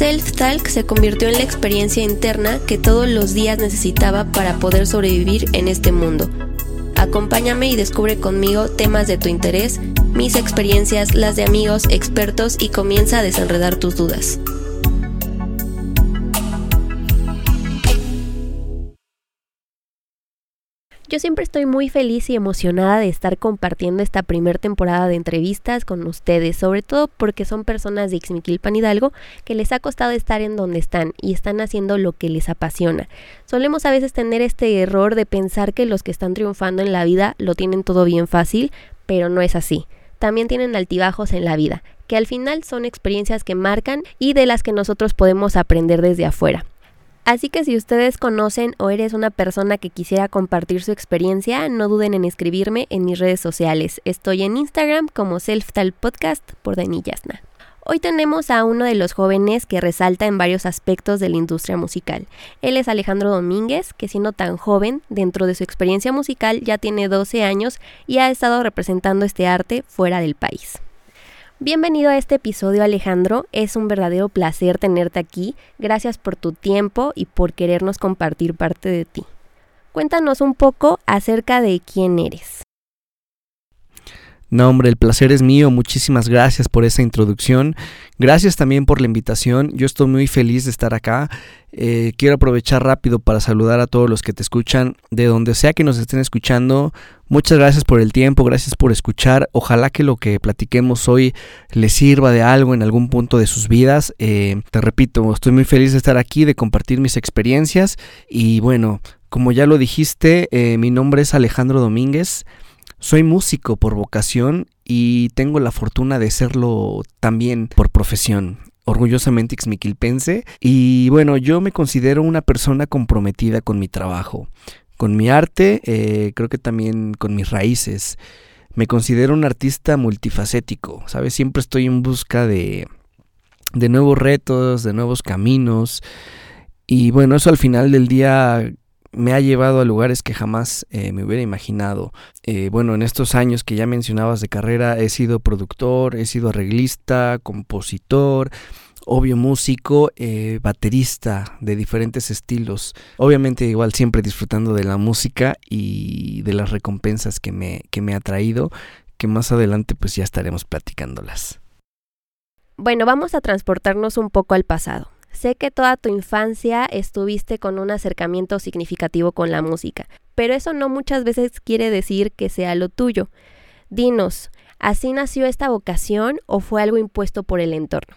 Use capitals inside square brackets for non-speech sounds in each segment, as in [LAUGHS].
Self-Talk se convirtió en la experiencia interna que todos los días necesitaba para poder sobrevivir en este mundo. Acompáñame y descubre conmigo temas de tu interés, mis experiencias, las de amigos, expertos y comienza a desenredar tus dudas. Yo siempre estoy muy feliz y emocionada de estar compartiendo esta primera temporada de entrevistas con ustedes, sobre todo porque son personas de Ixmiquilpan Hidalgo que les ha costado estar en donde están y están haciendo lo que les apasiona. Solemos a veces tener este error de pensar que los que están triunfando en la vida lo tienen todo bien fácil, pero no es así. También tienen altibajos en la vida, que al final son experiencias que marcan y de las que nosotros podemos aprender desde afuera. Así que si ustedes conocen o eres una persona que quisiera compartir su experiencia, no duden en escribirme en mis redes sociales. Estoy en Instagram como Self-Tal Podcast por Dani Yasna. Hoy tenemos a uno de los jóvenes que resalta en varios aspectos de la industria musical. Él es Alejandro Domínguez, que siendo tan joven, dentro de su experiencia musical ya tiene 12 años y ha estado representando este arte fuera del país. Bienvenido a este episodio Alejandro, es un verdadero placer tenerte aquí, gracias por tu tiempo y por querernos compartir parte de ti. Cuéntanos un poco acerca de quién eres. No, hombre, el placer es mío. Muchísimas gracias por esa introducción. Gracias también por la invitación. Yo estoy muy feliz de estar acá. Eh, quiero aprovechar rápido para saludar a todos los que te escuchan, de donde sea que nos estén escuchando. Muchas gracias por el tiempo, gracias por escuchar. Ojalá que lo que platiquemos hoy les sirva de algo en algún punto de sus vidas. Eh, te repito, estoy muy feliz de estar aquí, de compartir mis experiencias. Y bueno, como ya lo dijiste, eh, mi nombre es Alejandro Domínguez. Soy músico por vocación y tengo la fortuna de serlo también por profesión orgullosamente exmiquilpense y bueno, yo me considero una persona comprometida con mi trabajo, con mi arte, eh, creo que también con mis raíces. Me considero un artista multifacético, ¿sabes? Siempre estoy en busca de, de nuevos retos, de nuevos caminos y bueno, eso al final del día me ha llevado a lugares que jamás eh, me hubiera imaginado. Eh, bueno, en estos años que ya mencionabas de carrera, he sido productor, he sido arreglista, compositor, obvio músico, eh, baterista de diferentes estilos. Obviamente igual siempre disfrutando de la música y de las recompensas que me, que me ha traído, que más adelante pues ya estaremos platicándolas. Bueno, vamos a transportarnos un poco al pasado. Sé que toda tu infancia estuviste con un acercamiento significativo con la música, pero eso no muchas veces quiere decir que sea lo tuyo. Dinos, ¿así nació esta vocación o fue algo impuesto por el entorno?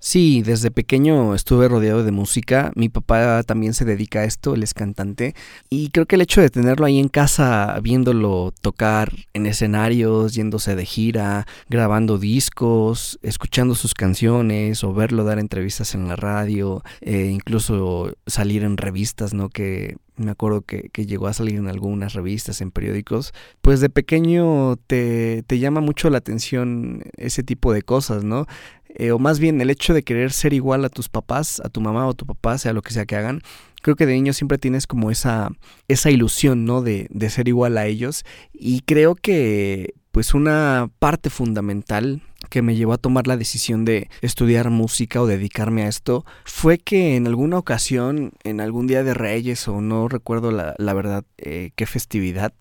Sí, desde pequeño estuve rodeado de música. Mi papá también se dedica a esto, él es cantante. Y creo que el hecho de tenerlo ahí en casa, viéndolo tocar en escenarios, yéndose de gira, grabando discos, escuchando sus canciones o verlo dar entrevistas en la radio, e incluso salir en revistas, ¿no? Que me acuerdo que, que, llegó a salir en algunas revistas, en periódicos, pues de pequeño te, te llama mucho la atención ese tipo de cosas, ¿no? Eh, o más bien el hecho de querer ser igual a tus papás, a tu mamá o a tu papá, sea lo que sea que hagan, creo que de niño siempre tienes como esa, esa ilusión, ¿no? De, de ser igual a ellos. Y creo que pues una parte fundamental que me llevó a tomar la decisión de estudiar música o dedicarme a esto fue que en alguna ocasión, en algún día de Reyes o no recuerdo la, la verdad eh, qué festividad,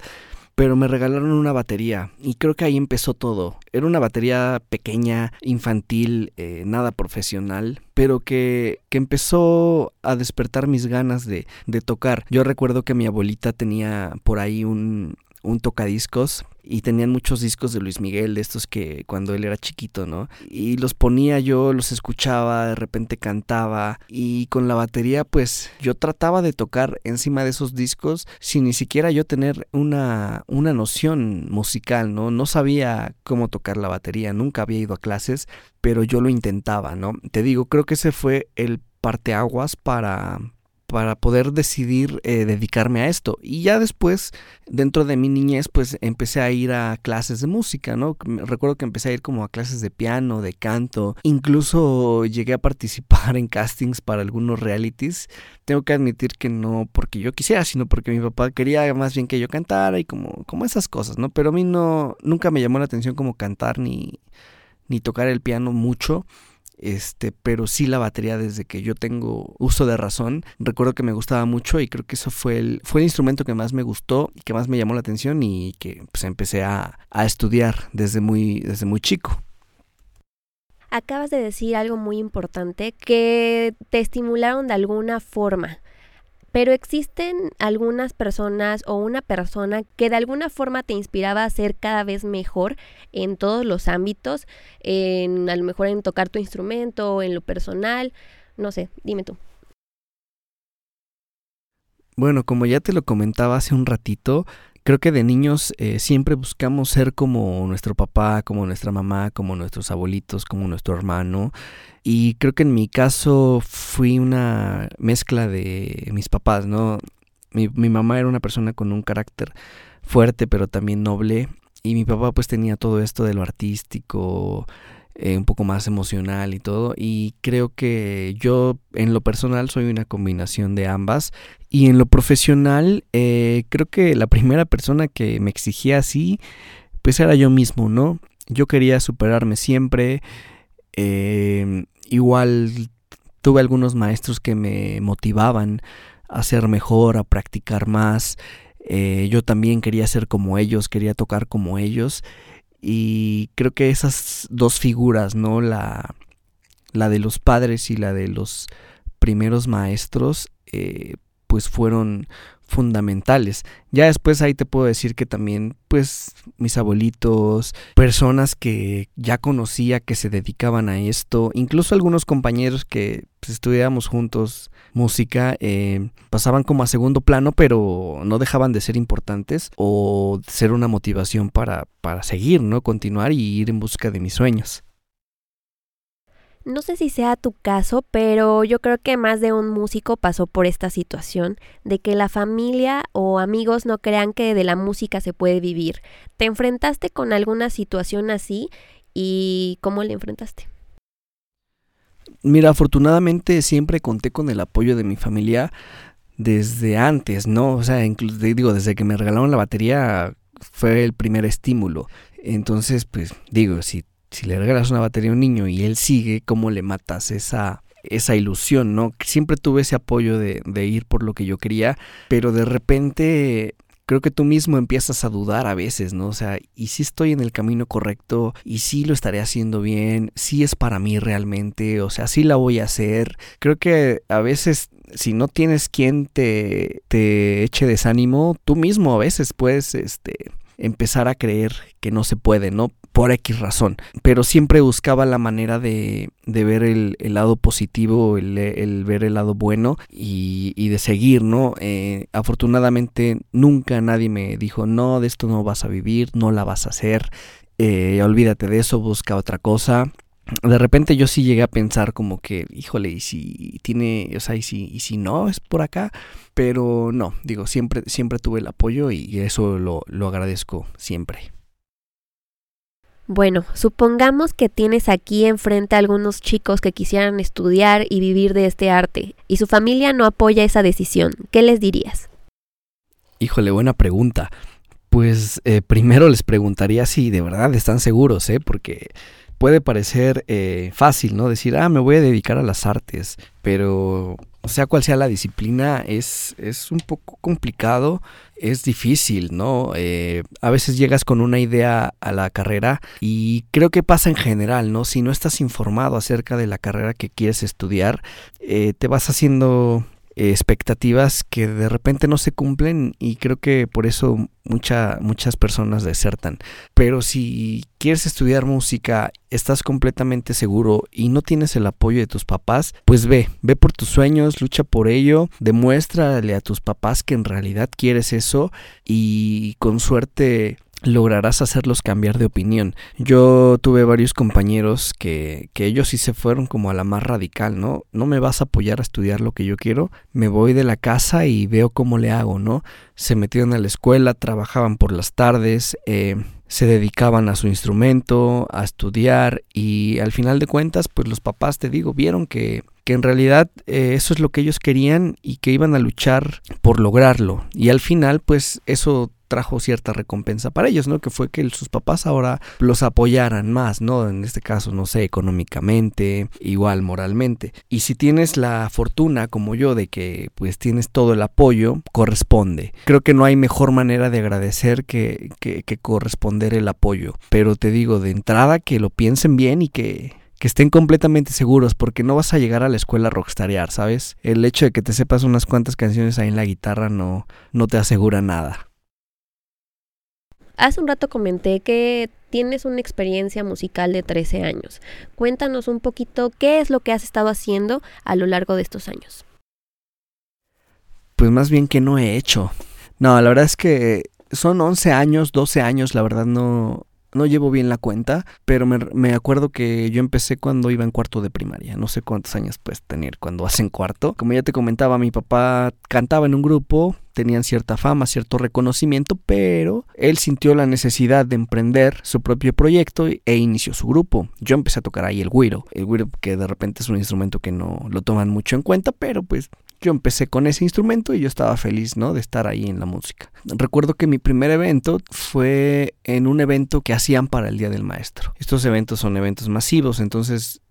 pero me regalaron una batería y creo que ahí empezó todo. Era una batería pequeña, infantil, eh, nada profesional, pero que, que, empezó a despertar mis ganas de, de tocar. Yo recuerdo que mi abuelita tenía por ahí un, un tocadiscos y tenían muchos discos de Luis Miguel, de estos que cuando él era chiquito, ¿no? Y los ponía yo, los escuchaba, de repente cantaba y con la batería pues yo trataba de tocar encima de esos discos sin ni siquiera yo tener una, una noción musical, ¿no? No sabía cómo tocar la batería, nunca había ido a clases, pero yo lo intentaba, ¿no? Te digo, creo que ese fue el parteaguas para para poder decidir eh, dedicarme a esto. Y ya después, dentro de mi niñez, pues empecé a ir a clases de música, ¿no? Recuerdo que empecé a ir como a clases de piano, de canto, incluso llegué a participar en castings para algunos realities. Tengo que admitir que no porque yo quisiera, sino porque mi papá quería más bien que yo cantara y como, como esas cosas, ¿no? Pero a mí no, nunca me llamó la atención como cantar ni, ni tocar el piano mucho. Este, pero sí la batería desde que yo tengo uso de razón. Recuerdo que me gustaba mucho y creo que eso fue el, fue el instrumento que más me gustó y que más me llamó la atención y que pues empecé a, a estudiar desde muy, desde muy chico. Acabas de decir algo muy importante que te estimularon de alguna forma. Pero existen algunas personas o una persona que de alguna forma te inspiraba a ser cada vez mejor en todos los ámbitos, en a lo mejor en tocar tu instrumento, en lo personal, no sé, dime tú. Bueno, como ya te lo comentaba hace un ratito, creo que de niños eh, siempre buscamos ser como nuestro papá, como nuestra mamá, como nuestros abuelitos, como nuestro hermano. Y creo que en mi caso fui una mezcla de mis papás, ¿no? Mi, mi mamá era una persona con un carácter fuerte, pero también noble. Y mi papá pues tenía todo esto de lo artístico, eh, un poco más emocional y todo. Y creo que yo en lo personal soy una combinación de ambas. Y en lo profesional, eh, creo que la primera persona que me exigía así, pues era yo mismo, ¿no? Yo quería superarme siempre. Em, igual tuve algunos maestros que me motivaban a ser mejor, a practicar más. Eh, yo también quería ser como ellos, quería tocar como ellos. Y creo que esas dos figuras, ¿no? La, la de los padres y la de los primeros maestros, eh, pues fueron fundamentales. Ya después ahí te puedo decir que también, pues, mis abuelitos, personas que ya conocía que se dedicaban a esto, incluso algunos compañeros que pues, estudiábamos juntos música, eh, pasaban como a segundo plano, pero no dejaban de ser importantes o ser una motivación para, para seguir, ¿no? Continuar y ir en busca de mis sueños. No sé si sea tu caso, pero yo creo que más de un músico pasó por esta situación de que la familia o amigos no crean que de la música se puede vivir. ¿Te enfrentaste con alguna situación así y cómo le enfrentaste? Mira, afortunadamente siempre conté con el apoyo de mi familia desde antes, ¿no? O sea, digo, desde que me regalaron la batería fue el primer estímulo. Entonces, pues digo, si si le regalas una batería a un niño y él sigue, ¿cómo le matas esa, esa ilusión, ¿no? Siempre tuve ese apoyo de, de ir por lo que yo quería, pero de repente creo que tú mismo empiezas a dudar a veces, ¿no? O sea, ¿y si estoy en el camino correcto? ¿Y si lo estaré haciendo bien? ¿Si es para mí realmente? O sea, ¿sí la voy a hacer? Creo que a veces si no tienes quien te, te eche desánimo, tú mismo a veces puedes este, empezar a creer que no se puede, ¿no? por X razón, pero siempre buscaba la manera de, de ver el, lado positivo, el, ver el lado bueno y, de seguir, ¿no? Eh, afortunadamente nunca nadie me dijo, no, de esto no vas a vivir, no la vas a hacer, eh, olvídate de eso, busca otra cosa. De repente yo sí llegué a pensar como que, híjole, y si tiene, o sea, y si, y si no es por acá, pero no, digo, siempre, siempre tuve el apoyo y eso lo, lo agradezco siempre. Bueno, supongamos que tienes aquí enfrente a algunos chicos que quisieran estudiar y vivir de este arte y su familia no apoya esa decisión. ¿Qué les dirías? Híjole, buena pregunta. Pues eh, primero les preguntaría si de verdad están seguros, ¿eh? Porque puede parecer eh, fácil, ¿no? Decir, ah, me voy a dedicar a las artes, pero sea cual sea la disciplina, es, es un poco complicado, es difícil, ¿no? Eh, a veces llegas con una idea a la carrera y creo que pasa en general, ¿no? Si no estás informado acerca de la carrera que quieres estudiar, eh, te vas haciendo expectativas que de repente no se cumplen y creo que por eso mucha, muchas personas desertan. Pero si quieres estudiar música, estás completamente seguro y no tienes el apoyo de tus papás, pues ve, ve por tus sueños, lucha por ello, demuéstrale a tus papás que en realidad quieres eso y con suerte lograrás hacerlos cambiar de opinión. Yo tuve varios compañeros que, que ellos sí se fueron como a la más radical, ¿no? No me vas a apoyar a estudiar lo que yo quiero, me voy de la casa y veo cómo le hago, ¿no? Se metieron a la escuela, trabajaban por las tardes, eh, se dedicaban a su instrumento, a estudiar y al final de cuentas, pues los papás, te digo, vieron que, que en realidad eh, eso es lo que ellos querían y que iban a luchar por lograrlo. Y al final, pues eso trajo cierta recompensa para ellos, ¿no? Que fue que sus papás ahora los apoyaran más, ¿no? En este caso, no sé, económicamente, igual moralmente. Y si tienes la fortuna, como yo, de que pues tienes todo el apoyo, corresponde. Creo que no hay mejor manera de agradecer que, que, corresponder el apoyo. Pero te digo, de entrada que lo piensen bien y que que estén completamente seguros porque no vas a llegar a la escuela a rockstarear, ¿sabes? El hecho de que te sepas unas cuantas canciones ahí en la guitarra no, no te asegura nada. Hace un rato comenté que tienes una experiencia musical de 13 años. Cuéntanos un poquito qué es lo que has estado haciendo a lo largo de estos años. Pues más bien que no he hecho. No, la verdad es que son 11 años, 12 años, la verdad no, no llevo bien la cuenta, pero me, acuerdo que yo empecé cuando iba en cuarto de primaria. No sé cuántos años puedes tener cuando vas en cuarto. Como ya te comentaba, mi papá cantaba en un grupo, tenían cierta fama, cierto reconocimiento, pero él sintió la necesidad de emprender su propio proyecto e inició su grupo. Yo empecé a tocar ahí el güiro, el güiro que de repente es un instrumento que no lo toman mucho en cuenta, pero pues yo empecé con ese instrumento y yo estaba feliz, ¿no? De estar ahí en la música. Recuerdo que mi primer evento fue en un evento que hacían para el Día del Maestro. Estos eventos son eventos masivos, entonces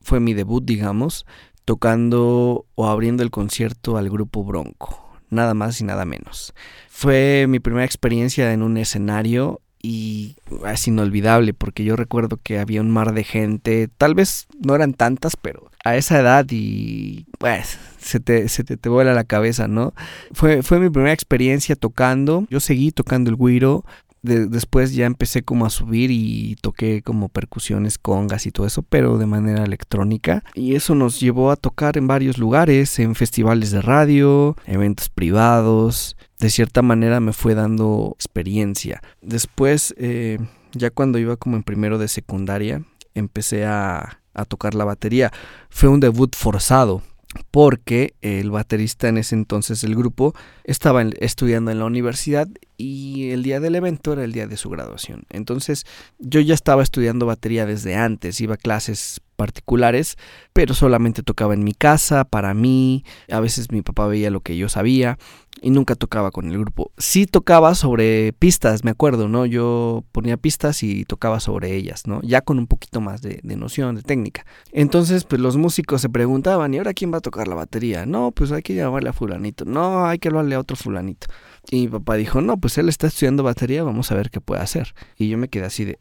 fue mi debut, digamos, tocando o abriendo el concierto al grupo Bronco. Nada más y nada menos. Fue mi primera experiencia en un escenario y es inolvidable porque yo recuerdo que había un mar de gente, tal vez no eran tantas, pero a esa edad y pues se te, se te, vuela la cabeza, ¿no? Fue, fue mi primera experiencia tocando, yo seguí tocando el guiro, después ya empecé como a subir y toqué como percusiones, congas y todo eso, pero de manera electrónica. Y eso nos llevó a tocar en varios lugares, en festivales de radio, eventos privados, de cierta manera me fue dando experiencia. Después, eh, ya cuando iba como en primero de secundaria, empecé a, a tocar la batería. Fue un debut forzado porque el baterista en ese entonces del grupo estaba estudiando en la universidad y el día del evento era el día de su graduación. Entonces yo ya estaba estudiando batería desde antes, iba a clases particulares, pero solamente tocaba en mi casa, para mí, a veces mi papá veía lo que yo sabía y nunca tocaba con el grupo. Sí tocaba sobre pistas, me acuerdo, ¿no? Yo ponía pistas y tocaba sobre ellas, ¿no? Ya con un poquito más de, noción, de técnica. Entonces, pues los músicos se preguntaban, ¿y ahora quién va a tocar la batería? No, pues hay que llamarle a fulanito. No, hay que hablarle a otro fulanito. Y mi papá dijo, no, pues él está estudiando batería, vamos a ver qué puede hacer. Y yo me quedé así de,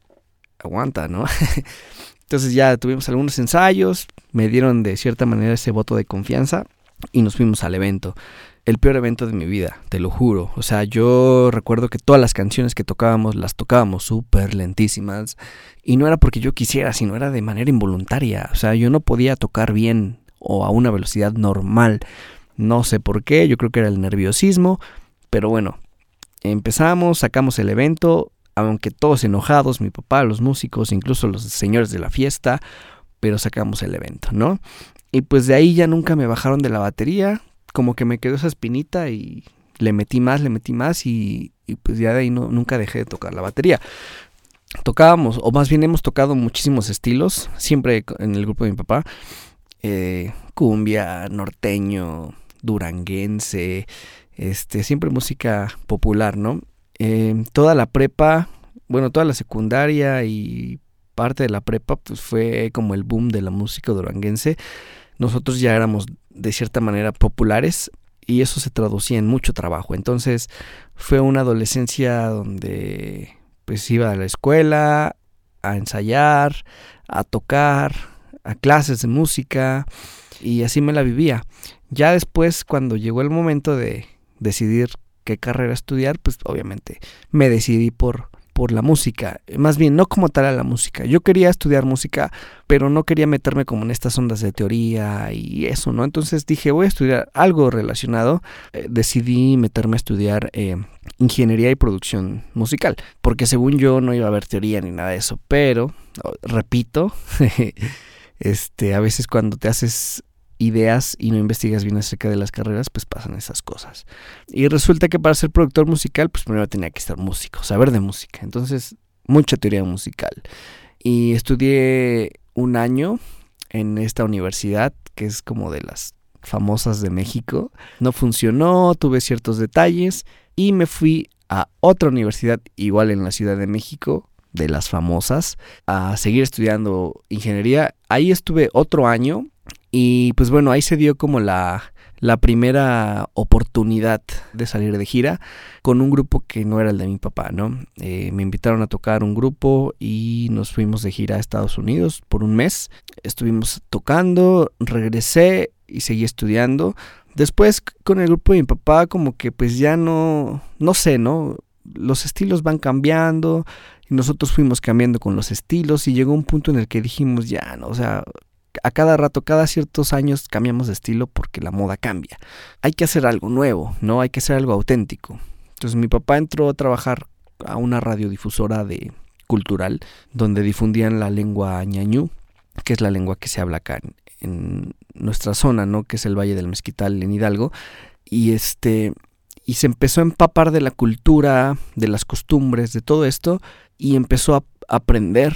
aguanta, ¿no? [LAUGHS] Entonces ya tuvimos algunos ensayos, me dieron de cierta manera ese voto de confianza y nos fuimos al evento. El peor evento de mi vida, te lo juro. O sea, yo recuerdo que todas las canciones que tocábamos las tocábamos súper lentísimas. Y no era porque yo quisiera, sino era de manera involuntaria. O sea, yo no podía tocar bien o a una velocidad normal. No sé por qué, yo creo que era el nerviosismo. Pero bueno, empezamos, sacamos el evento, aunque todos enojados, mi papá, los músicos, incluso los señores de la fiesta, pero sacamos el evento, ¿no? Y pues de ahí ya nunca me bajaron de la batería, como que me quedó esa espinita y le metí más, le metí más y, pues ya de ahí no, nunca dejé de tocar la batería. Tocábamos, o más bien hemos tocado muchísimos estilos, siempre en el grupo de mi papá, eh, cumbia, norteño, duranguense, este, siempre música popular, ¿no? Em, toda la prepa, bueno, toda la secundaria y parte de la prepa, pues fue como el boom de la música duranguense. Nosotros ya éramos de cierta manera populares y eso se traducía en mucho trabajo. Entonces fue una adolescencia donde pues iba a la escuela, a ensayar, a tocar, a clases de música y así me la vivía. Ya después cuando llegó el momento de decidir qué carrera estudiar, pues obviamente me decidí por, por la música, más bien no como tal a la música. Yo quería estudiar música, pero no quería meterme como en estas ondas de teoría y eso, ¿no? Entonces dije, voy a estudiar algo relacionado. Eh, decidí meterme a estudiar eh, ingeniería y producción musical, porque según yo no iba a haber teoría ni nada de eso, pero, repito, [LAUGHS] este, a veces cuando te haces ideas y no investigas bien acerca de las carreras, pues pasan esas cosas. Y resulta que para ser productor musical, pues primero tenía que estar músico, saber de música. Entonces, mucha teoría musical. Y estudié un año en esta universidad, que es como de las famosas de México. No funcionó, tuve ciertos detalles y me fui a otra universidad igual en la Ciudad de México, de las famosas, a seguir estudiando ingeniería. Ahí estuve otro año y pues bueno, ahí se dio como la, la primera oportunidad de salir de gira con un grupo que no era el de mi papá, ¿no? Eh, me invitaron a tocar un grupo y nos fuimos de gira a Estados Unidos por un mes. Estuvimos tocando, regresé y seguí estudiando. Después con el grupo de mi papá como que pues ya no, no sé, ¿no? Los estilos van cambiando y nosotros fuimos cambiando con los estilos y llegó un punto en el que dijimos ya, no, o sea, a cada rato, cada ciertos años cambiamos de estilo porque la moda cambia. Hay que hacer algo nuevo, ¿no? Hay que hacer algo auténtico. Entonces mi papá entró a trabajar a una radiodifusora de cultural donde difundían la lengua ñañú, que es la lengua que se habla acá en, nuestra zona, ¿no? Que es el Valle del Mezquital en Hidalgo. Y este y se empezó a empapar de la cultura, de las costumbres, de todo esto y empezó a aprender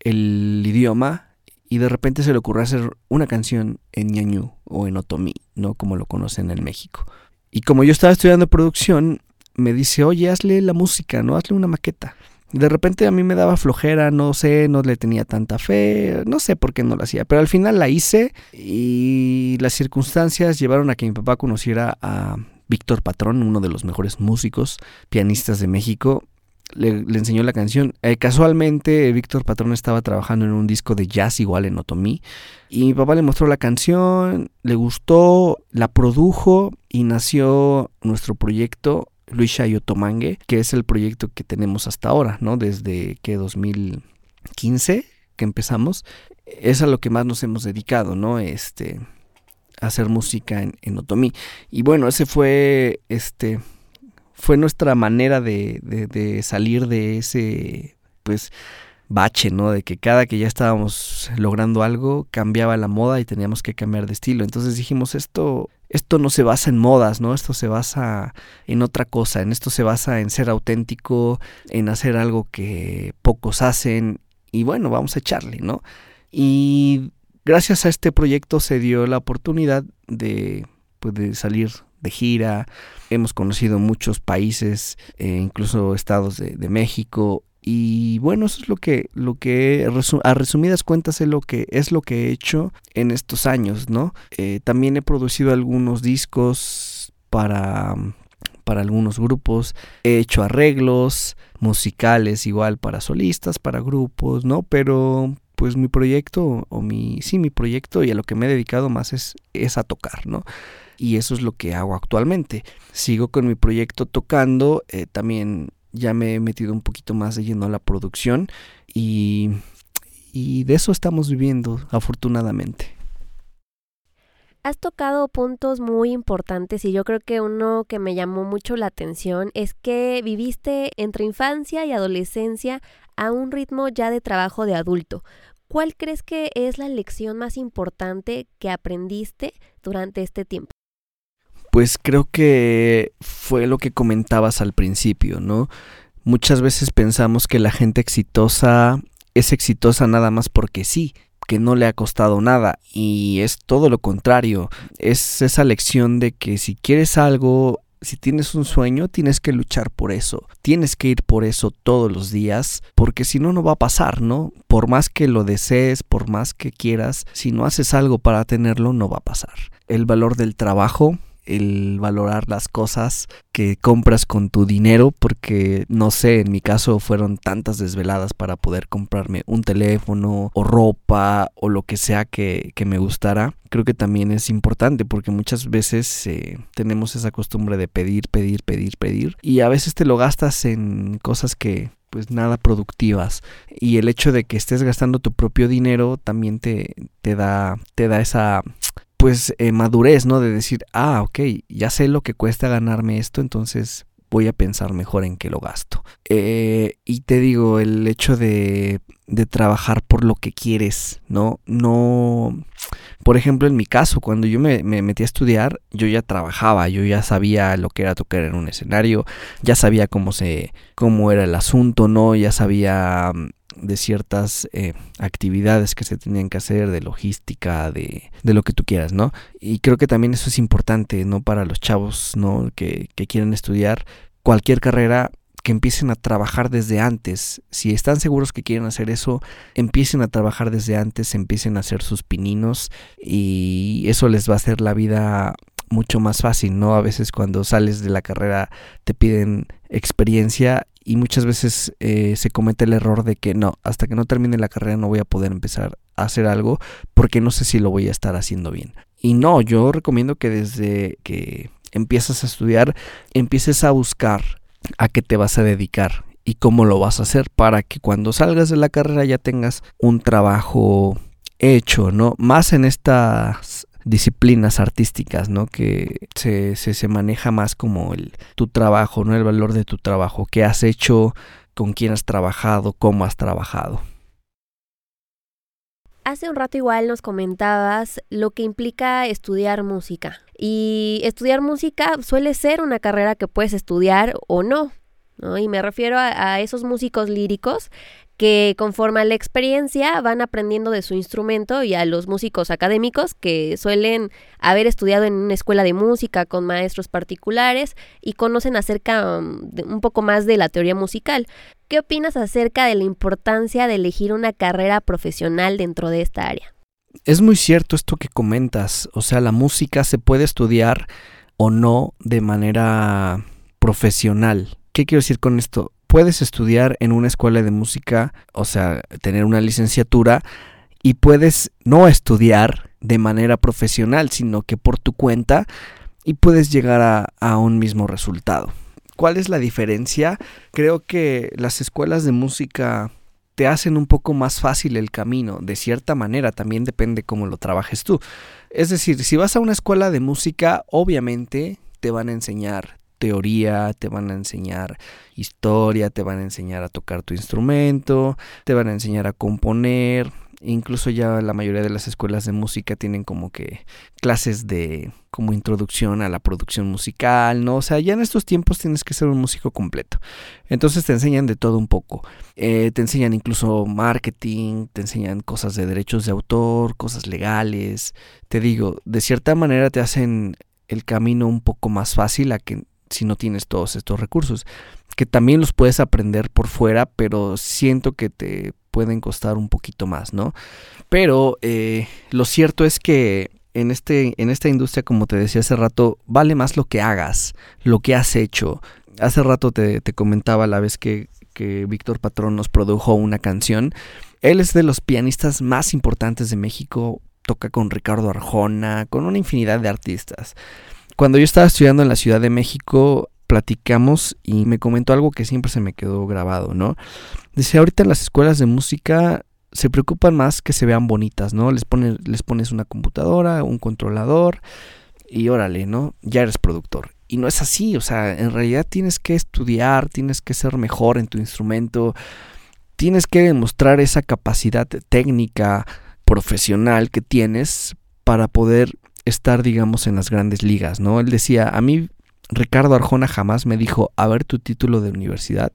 el idioma y de repente se le ocurrió hacer una canción en ñañú o en otomí, no como lo conocen en México. Y como yo estaba estudiando producción, me dice, oye, hazle la música, ¿no? Hazle una maqueta. De repente a mí me daba flojera, no sé, no le tenía tanta fe, no sé por qué no la hacía, pero al final la hice y las circunstancias llevaron a que mi papá conociera a Víctor Patrón, uno de los mejores músicos, pianistas de México, le, enseñó la canción. Eh, casualmente, Víctor Patrón estaba trabajando en un disco de jazz igual en Otomí. Y mi papá le mostró la canción, le gustó, la produjo y nació nuestro proyecto Luisha y Otomangue, que es el proyecto que tenemos hasta ahora, ¿no? Desde que 2015 que empezamos. Es a lo que más nos hemos dedicado, ¿no? Este, hacer música en, en Otomí. Y bueno, ese fue este fue nuestra manera de, de, salir de ese, pues, bache, ¿no? De que cada que ya estábamos logrando algo, cambiaba la moda y teníamos que cambiar de estilo. Entonces dijimos, esto, esto no se basa en modas, ¿no? Esto se basa en otra cosa, en esto se basa en ser auténtico, en hacer algo que pocos hacen y bueno, vamos a echarle, ¿no? Y gracias a este proyecto se dio la oportunidad de, pues, de salir de gira, hemos conocido muchos países, eh, incluso estados de, México. Y bueno, eso es lo que, lo que a resumidas cuentas es lo que, es lo que he hecho en estos años, ¿no? Eh, también he producido algunos discos para, para algunos grupos, he hecho arreglos musicales igual para solistas, para grupos, ¿no? Pero pues mi proyecto, o mi, sí, mi proyecto y a lo que me he dedicado más es, es a tocar, ¿no? Y eso es lo que hago actualmente. Sigo con mi proyecto tocando, eh, también ya me he metido un poquito más de lleno a la producción y, y de eso estamos viviendo afortunadamente. Has tocado puntos muy importantes y yo creo que uno que me llamó mucho la atención es que viviste entre infancia y adolescencia a un ritmo ya de trabajo de adulto. ¿Cuál crees que es la lección más importante que aprendiste durante este tiempo? Pues creo que fue lo que comentabas al principio, ¿no? Muchas veces pensamos que la gente exitosa es exitosa nada más porque sí, que no le ha costado nada y es todo lo contrario, es esa lección de que si quieres algo, si tienes un sueño, tienes que luchar por eso, tienes que ir por eso todos los días, porque si no, no va a pasar, ¿no? Por más que lo desees, por más que quieras, si no haces algo para tenerlo, no va a pasar. El valor del trabajo el valorar las cosas que compras con tu dinero, porque no sé, en mi caso fueron tantas desveladas para poder comprarme un teléfono o ropa o lo que sea que, me gustara. Creo que también es importante porque muchas veces eh, tenemos esa costumbre de pedir, pedir, pedir, pedir y a veces te lo gastas en cosas que pues nada productivas y el hecho de que estés gastando tu propio dinero también te, te da te da esa pues eh, madurez, ¿no? De decir, ah, ok, ya sé lo que cuesta ganarme esto, entonces voy a pensar mejor en qué lo gasto. Eh, y te digo, el hecho de, de trabajar por lo que quieres, ¿no? No, por ejemplo, en mi caso, cuando yo me, me, metí a estudiar, yo ya trabajaba, yo ya sabía lo que era tocar en un escenario, ya sabía cómo se, cómo era el asunto, ¿no? Ya sabía de ciertas eh, actividades que se tenían que hacer, de logística, de, de, lo que tú quieras, ¿no? Y creo que también eso es importante, ¿no? Para los chavos, ¿no? Que, que quieren estudiar, cualquier carrera que empiecen a trabajar desde antes. Si están seguros que quieren hacer eso, empiecen a trabajar desde antes, empiecen a hacer sus pininos y eso les va a hacer la vida mucho más fácil, ¿no? A veces cuando sales de la carrera te piden experiencia y muchas veces eh, se comete el error de que no, hasta que no termine la carrera no voy a poder empezar a hacer algo porque no sé si lo voy a estar haciendo bien. Y no, yo recomiendo que desde que empiezas a estudiar empieces a buscar a qué te vas a dedicar y cómo lo vas a hacer para que cuando salgas de la carrera ya tengas un trabajo hecho, ¿no? Más en estas disciplinas artísticas, ¿no? Que se, se, maneja más como el, tu trabajo, ¿no? El valor de tu trabajo, qué has hecho, con quién has trabajado, cómo has trabajado. Hace un rato igual nos comentabas lo que implica estudiar música. Y estudiar música suele ser una carrera que puedes estudiar o no. Y me refiero a, esos músicos líricos que conforme a la experiencia van aprendiendo de su instrumento y a los músicos académicos que suelen haber estudiado en una escuela de música con maestros particulares y conocen acerca um, un poco más de la teoría musical. ¿Qué opinas acerca de la importancia de elegir una carrera profesional dentro de esta área? Es muy cierto esto que comentas, o sea, la música se puede estudiar o no de manera profesional. ¿Qué quiero decir con esto? puedes estudiar en una escuela de música, o sea, tener una licenciatura, y puedes no estudiar de manera profesional, sino que por tu cuenta, y puedes llegar a, un mismo resultado. ¿Cuál es la diferencia? Creo que las escuelas de música te hacen un poco más fácil el camino, de cierta manera, también depende cómo lo trabajes tú. Es decir, si vas a una escuela de música, obviamente te van a enseñar teoría, te van a enseñar historia, te van a enseñar a tocar tu instrumento, te van a enseñar a componer. Incluso ya la mayoría de las escuelas de música tienen como que clases de como introducción a la producción musical, ¿no? O sea, ya en estos tiempos tienes que ser un músico completo. Entonces te enseñan de todo un poco. Eh, te enseñan incluso marketing, te enseñan cosas de derechos de autor, cosas legales. Te digo, de cierta manera te hacen el camino un poco más fácil a que si no tienes todos estos recursos, que también los puedes aprender por fuera, pero siento que te pueden costar un poquito más, ¿no? Pero eh, lo cierto es que en, este, en esta industria, como te decía hace rato, vale más lo que hagas, lo que has hecho. Hace rato te, te comentaba la vez que, que Víctor Patrón nos produjo una canción. Él es de los pianistas más importantes de México, toca con Ricardo Arjona, con una infinidad de artistas. Cuando yo estaba estudiando en la Ciudad de México, platicamos y me comentó algo que siempre se me quedó grabado, ¿no? Dice, ahorita en las escuelas de música se preocupan más que se vean bonitas, ¿no? Les, pones, les pones una computadora, un controlador y órale, ¿no? Ya eres productor. Y no es así, o sea, en realidad tienes que estudiar, tienes que ser mejor en tu instrumento, tienes que demostrar esa capacidad técnica, profesional que tienes para poder estar, digamos, en las grandes ligas, ¿no? Él decía, a mí Ricardo Arjona jamás me dijo, a ver tu título de universidad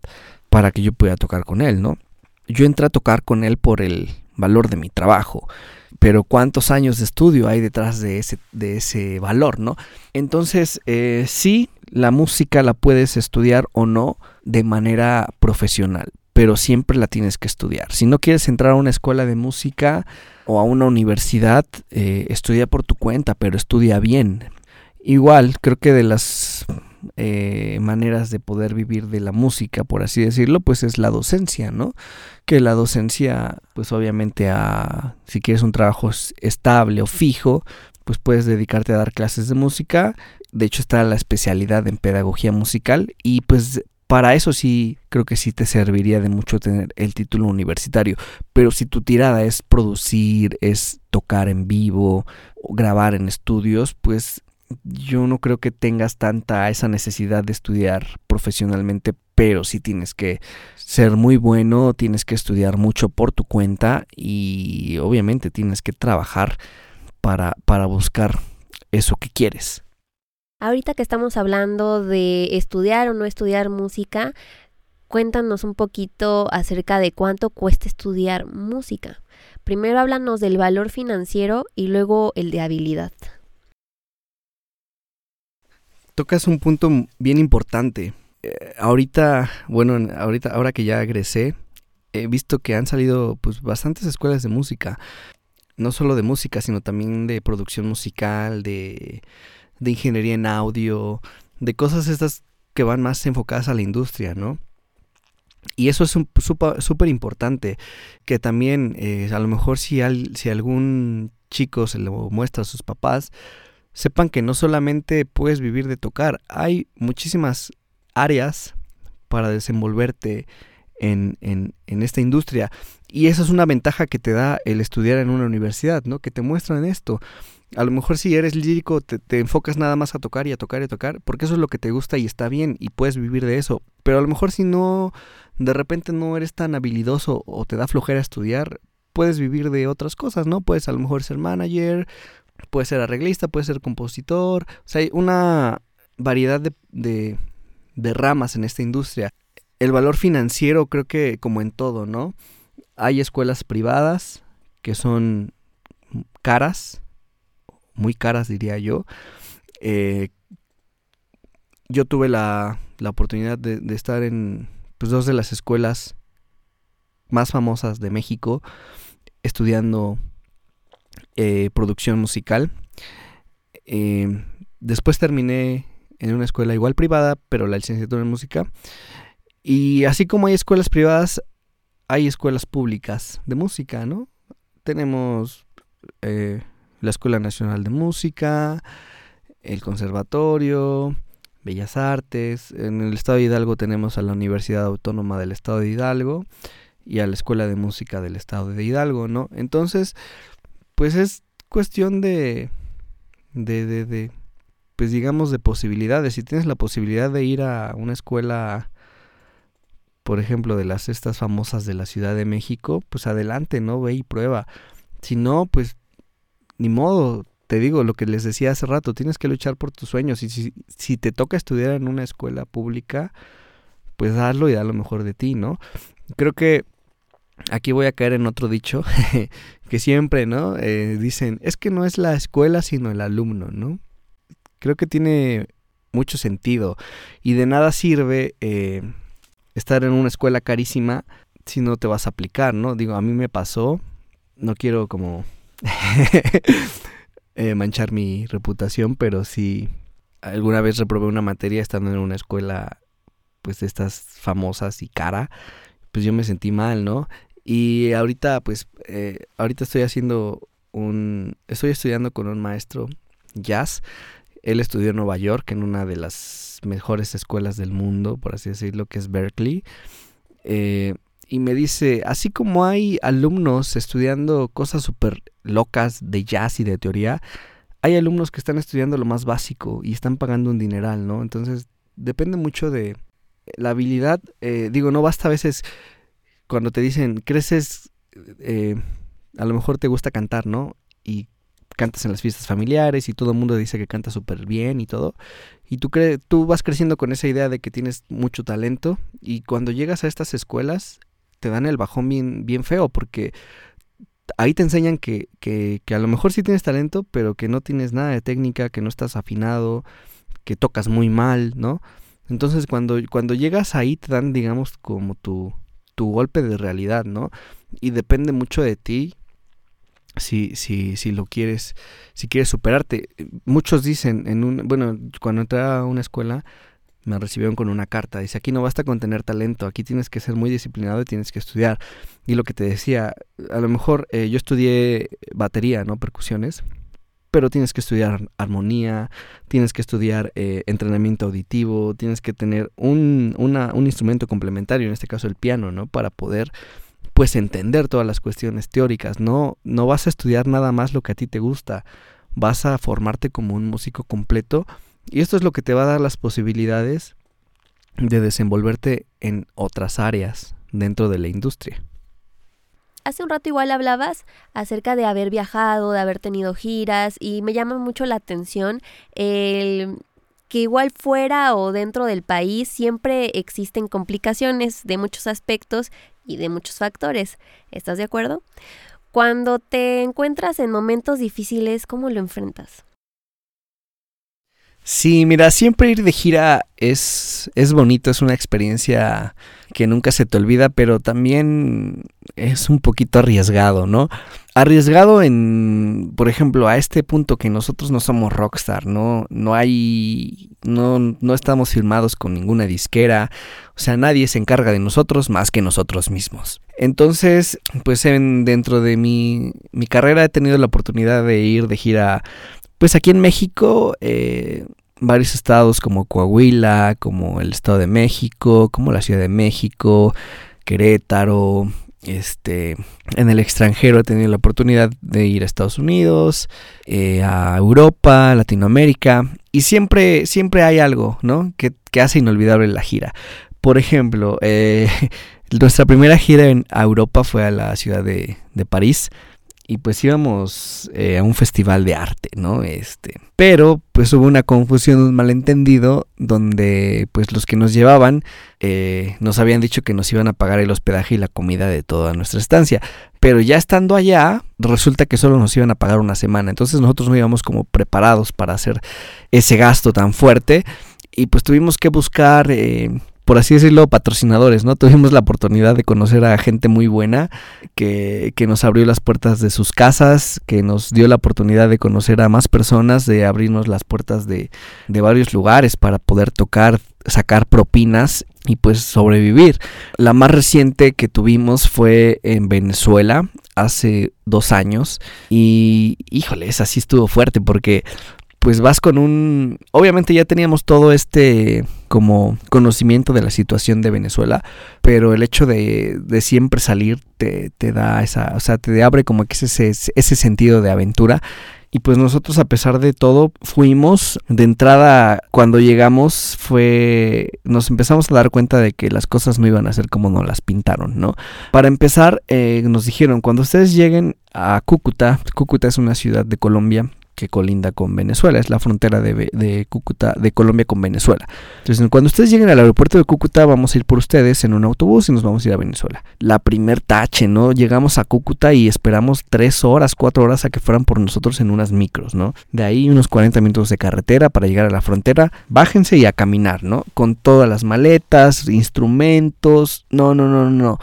para que yo pueda tocar con él, ¿no? Yo entré a tocar con él por el valor de mi trabajo, pero cuántos años de estudio hay detrás de ese, de ese valor, ¿no? Entonces, eh, sí, la música la puedes estudiar o no de manera profesional, pero siempre la tienes que estudiar. Si no quieres entrar a una escuela de música o a una universidad, eh, estudia por tu cuenta, pero estudia bien. Igual, creo que de las eh, maneras de poder vivir de la música, por así decirlo, pues es la docencia, ¿no? Que la docencia, pues obviamente a, si quieres un trabajo estable o fijo, pues puedes dedicarte a dar clases de música. De hecho está la especialidad en pedagogía musical y pues para eso sí, creo que sí te serviría de mucho tener el título universitario. Pero si tu tirada es producir, es tocar en vivo, grabar en estudios, pues yo no creo que tengas tanta esa necesidad de estudiar profesionalmente, pero sí tienes que ser muy bueno, tienes que estudiar mucho por tu cuenta y obviamente tienes que trabajar para, para buscar eso que quieres. Ahorita que estamos hablando de estudiar o no estudiar música, cuéntanos un poquito acerca de cuánto cuesta estudiar música. Primero háblanos del valor financiero y luego el de habilidad. Tocas un punto bien importante eh, ahorita, bueno, ahorita, ahora que ya egresé, he visto que han salido pues bastantes escuelas de música. No solo de música, sino también de producción musical, de, de ingeniería en audio, de cosas estas que van más enfocadas a la industria, ¿no? Y eso es súper importante, que también eh, a lo mejor si, al, si algún chico se lo muestra a sus papás, sepan que no solamente puedes vivir de tocar, hay muchísimas áreas para desenvolverte en, en, en, esta industria. Y esa es una ventaja que te da el estudiar en una universidad, ¿no? Que te muestran esto. A lo mejor si eres lírico te, te, enfocas nada más a tocar y a tocar y a tocar, porque eso es lo que te gusta y está bien y puedes vivir de eso. Pero a lo mejor si no, de repente no eres tan habilidoso o te da flojera estudiar, puedes vivir de otras cosas, ¿no? Puedes a lo mejor ser manager, puedes ser arreglista, puedes ser compositor. O sea, hay una variedad de, de, de ramas en esta industria. El valor financiero creo que como en todo, ¿no? Hay escuelas privadas que son caras, muy caras diría yo. Eh, yo tuve la, la oportunidad de, estar en pues, dos de las escuelas más famosas de México estudiando eh, producción musical. Eh, después terminé en una escuela igual privada, pero la licenciatura en música. Y así como hay escuelas privadas, hay escuelas públicas de música, ¿no? Tenemos eh, la Escuela Nacional de Música, el Conservatorio, Bellas Artes. En el Estado de Hidalgo tenemos a la Universidad Autónoma del Estado de Hidalgo y a la Escuela de Música del Estado de Hidalgo, ¿no? Entonces, pues es cuestión de, de, de, de, pues digamos, de posibilidades. Si tienes la posibilidad de ir a una escuela, por ejemplo, de las estas famosas de la Ciudad de México, pues adelante, ¿no? Ve y prueba. Si no, pues ni modo, te digo lo que les decía hace rato, tienes que luchar por tus sueños y si, si te toca estudiar en una escuela pública, pues hazlo y da lo mejor de ti, ¿no? Creo que aquí voy a caer en otro dicho [LAUGHS] que siempre, ¿no? Eh, dicen, es que no es la escuela sino el alumno, ¿no? Creo que tiene mucho sentido y de nada sirve eh, estar en una escuela carísima si no te vas a aplicar, ¿no? Digo, a mí me pasó, no quiero como [LAUGHS] eh, manchar mi reputación, pero si alguna vez reprobé una materia estando en una escuela pues de estas famosas y cara, pues yo me sentí mal, ¿no? Y ahorita pues eh, ahorita estoy haciendo un estoy estudiando con un maestro jazz. Él estudió en Nueva York en una de las mejores escuelas del mundo, por así decirlo, que es Berkeley. Eh, y me dice, así como hay alumnos estudiando cosas súper locas de jazz y de teoría, hay alumnos que están estudiando lo más básico y están pagando un dineral, ¿no? Entonces, depende mucho de la habilidad. Eh, digo, no basta a veces cuando te dicen, creces, eh, a lo mejor te gusta cantar, ¿no? Y cantas en las fiestas familiares y todo el mundo dice que canta súper bien y todo. Y tú, cre tú vas creciendo con esa idea de que tienes mucho talento y cuando llegas a estas escuelas te dan el bajón bien, bien feo porque ahí te enseñan que, que, que, a lo mejor sí tienes talento, pero que no tienes nada de técnica, que no estás afinado, que tocas muy mal, ¿no? Entonces cuando, cuando llegas ahí te dan, digamos, como tu, tu golpe de realidad, ¿no? Y depende mucho de ti si, si, si lo quieres, si quieres superarte. Muchos dicen en un, bueno, cuando entré a una escuela, me recibieron con una carta. Dice, aquí no basta con tener talento, aquí tienes que ser muy disciplinado y tienes que estudiar. Y lo que te decía, a lo mejor eh, yo estudié batería, ¿no? Percusiones, pero tienes que estudiar armonía, tienes que estudiar eh, entrenamiento auditivo, tienes que tener un, un instrumento complementario, en este caso el piano, ¿no? Para poder pues entender todas las cuestiones teóricas, no, no vas a estudiar nada más lo que a ti te gusta, vas a formarte como un músico completo y esto es lo que te va a dar las posibilidades de desenvolverte en otras áreas dentro de la industria. Hace un rato igual hablabas acerca de haber viajado, de haber tenido giras y me llama mucho la atención el que igual fuera o dentro del país siempre existen complicaciones de muchos aspectos y de muchos factores. ¿Estás de acuerdo? Cuando te encuentras en momentos difíciles, ¿cómo lo enfrentas? Sí, mira, siempre ir de gira es, es bonito, es una experiencia que nunca se te olvida, pero también es un poquito arriesgado, ¿no? Arriesgado en, por ejemplo, a este punto que nosotros no somos rockstar, ¿no? No hay, no, no estamos firmados con ninguna disquera, o sea, nadie se encarga de nosotros más que nosotros mismos. Entonces, pues en, dentro de mi, mi carrera he tenido la oportunidad de ir de gira pues aquí en México, eh, varios estados como Coahuila, como el Estado de México, como la Ciudad de México, Querétaro, este, en el extranjero he tenido la oportunidad de ir a Estados Unidos, eh, a Europa, Latinoamérica, y siempre, siempre hay algo, ¿no? Que, hace inolvidable la gira. Por ejemplo, eh, [LAUGHS] nuestra primera gira en Europa fue a la ciudad de, de París y pues íbamos eh, a un festival de arte, ¿no? Este, pero pues hubo una confusión, un malentendido, donde pues los que nos llevaban eh, nos habían dicho que nos iban a pagar el hospedaje y la comida de toda nuestra estancia, pero ya estando allá resulta que solo nos iban a pagar una semana, entonces nosotros no íbamos como preparados para hacer ese gasto tan fuerte. Y pues tuvimos que buscar eh, por así decirlo, patrocinadores, ¿no? Tuvimos la oportunidad de conocer a gente muy buena que, que, nos abrió las puertas de sus casas, que nos dio la oportunidad de conocer a más personas, de abrirnos las puertas de, de varios lugares para poder tocar, sacar propinas y pues sobrevivir. La más reciente que tuvimos fue en Venezuela hace dos años y híjole, esa estuvo fuerte porque pues vas con un... Obviamente ya teníamos todo este como conocimiento de la situación de Venezuela, pero el hecho de, de siempre salir te, te, da esa, o sea, te abre como que ese, ese sentido de aventura. Y pues nosotros a pesar de todo fuimos, de entrada cuando llegamos fue, nos empezamos a dar cuenta de que las cosas no iban a ser como nos las pintaron, ¿no? Para empezar, eh, nos dijeron, cuando ustedes lleguen a Cúcuta, Cúcuta es una ciudad de Colombia, que colinda con Venezuela, es la frontera de, de, Cúcuta, de Colombia con Venezuela. Entonces, cuando ustedes lleguen al aeropuerto de Cúcuta, vamos a ir por ustedes en un autobús y nos vamos a ir a Venezuela. La primer tache, ¿no? Llegamos a Cúcuta y esperamos tres horas, cuatro horas a que fueran por nosotros en unas micros, ¿no? De ahí unos 40 minutos de carretera para llegar a la frontera, bájense y a caminar, ¿no? Con todas las maletas, instrumentos, no, no, no, no,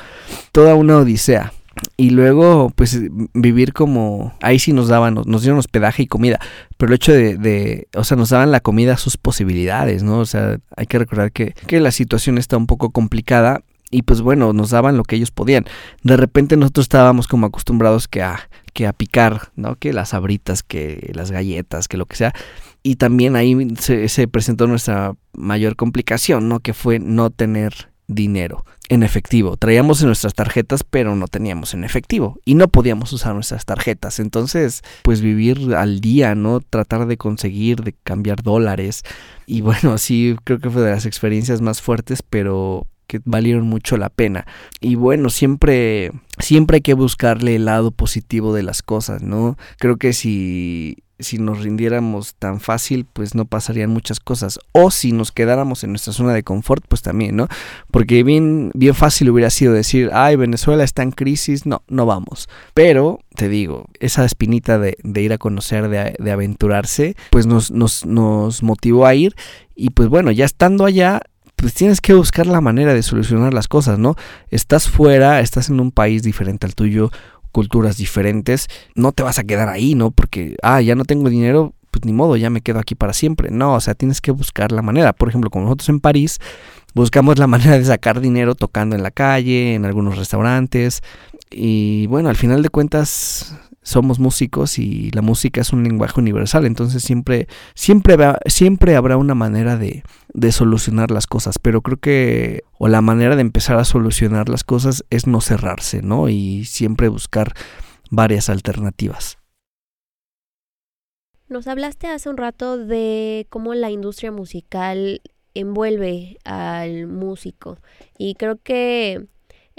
toda una odisea y luego pues vivir como ahí sí nos daban nos, dieron hospedaje y comida pero el hecho de, de, o sea nos daban la comida a sus posibilidades no o sea hay que recordar que, que la situación está un poco complicada y pues bueno nos daban lo que ellos podían. De repente nosotros estábamos como acostumbrados que a que a picar no que las abritas que las galletas que lo que sea. Y también ahí se, se presentó nuestra mayor complicación no que fue no tener dinero en efectivo. Traíamos nuestras tarjetas, pero no teníamos en efectivo y no podíamos usar nuestras tarjetas. Entonces, pues vivir al día, ¿no? Tratar de conseguir, de cambiar dólares. Y bueno, sí, creo que fue de las experiencias más fuertes, pero que valieron mucho la pena. Y bueno, siempre siempre hay que buscarle el lado positivo de las cosas, ¿no? Creo que si si nos rindiéramos tan fácil, pues no pasarían muchas cosas. O si nos quedáramos en nuestra zona de confort, pues también, ¿no? Porque bien, bien fácil hubiera sido decir, ay, Venezuela está en crisis, no, no vamos. Pero, te digo, esa espinita de, de ir a conocer, de, de aventurarse, pues nos, nos, nos motivó a ir. Y pues bueno, ya estando allá, pues tienes que buscar la manera de solucionar las cosas, ¿no? Estás fuera, estás en un país diferente al tuyo, culturas diferentes, no te vas a quedar ahí, ¿no? Porque, ah, ya no tengo dinero, pues ni modo, ya me quedo aquí para siempre. No, o sea, tienes que buscar la manera. Por ejemplo, como nosotros en París, buscamos la [LAUGHS] manera de sacar dinero tocando en la calle, en algunos restaurantes. Y bueno, al final de cuentas, somos músicos y la música es un lenguaje universal, entonces siempre, siempre, siempre habrá una manera de, de, solucionar las cosas, pero creo que, o la manera de empezar a solucionar las cosas es no cerrarse, ¿no? Y siempre buscar varias alternativas. Nos hablaste hace un rato de cómo la industria musical envuelve al músico y creo que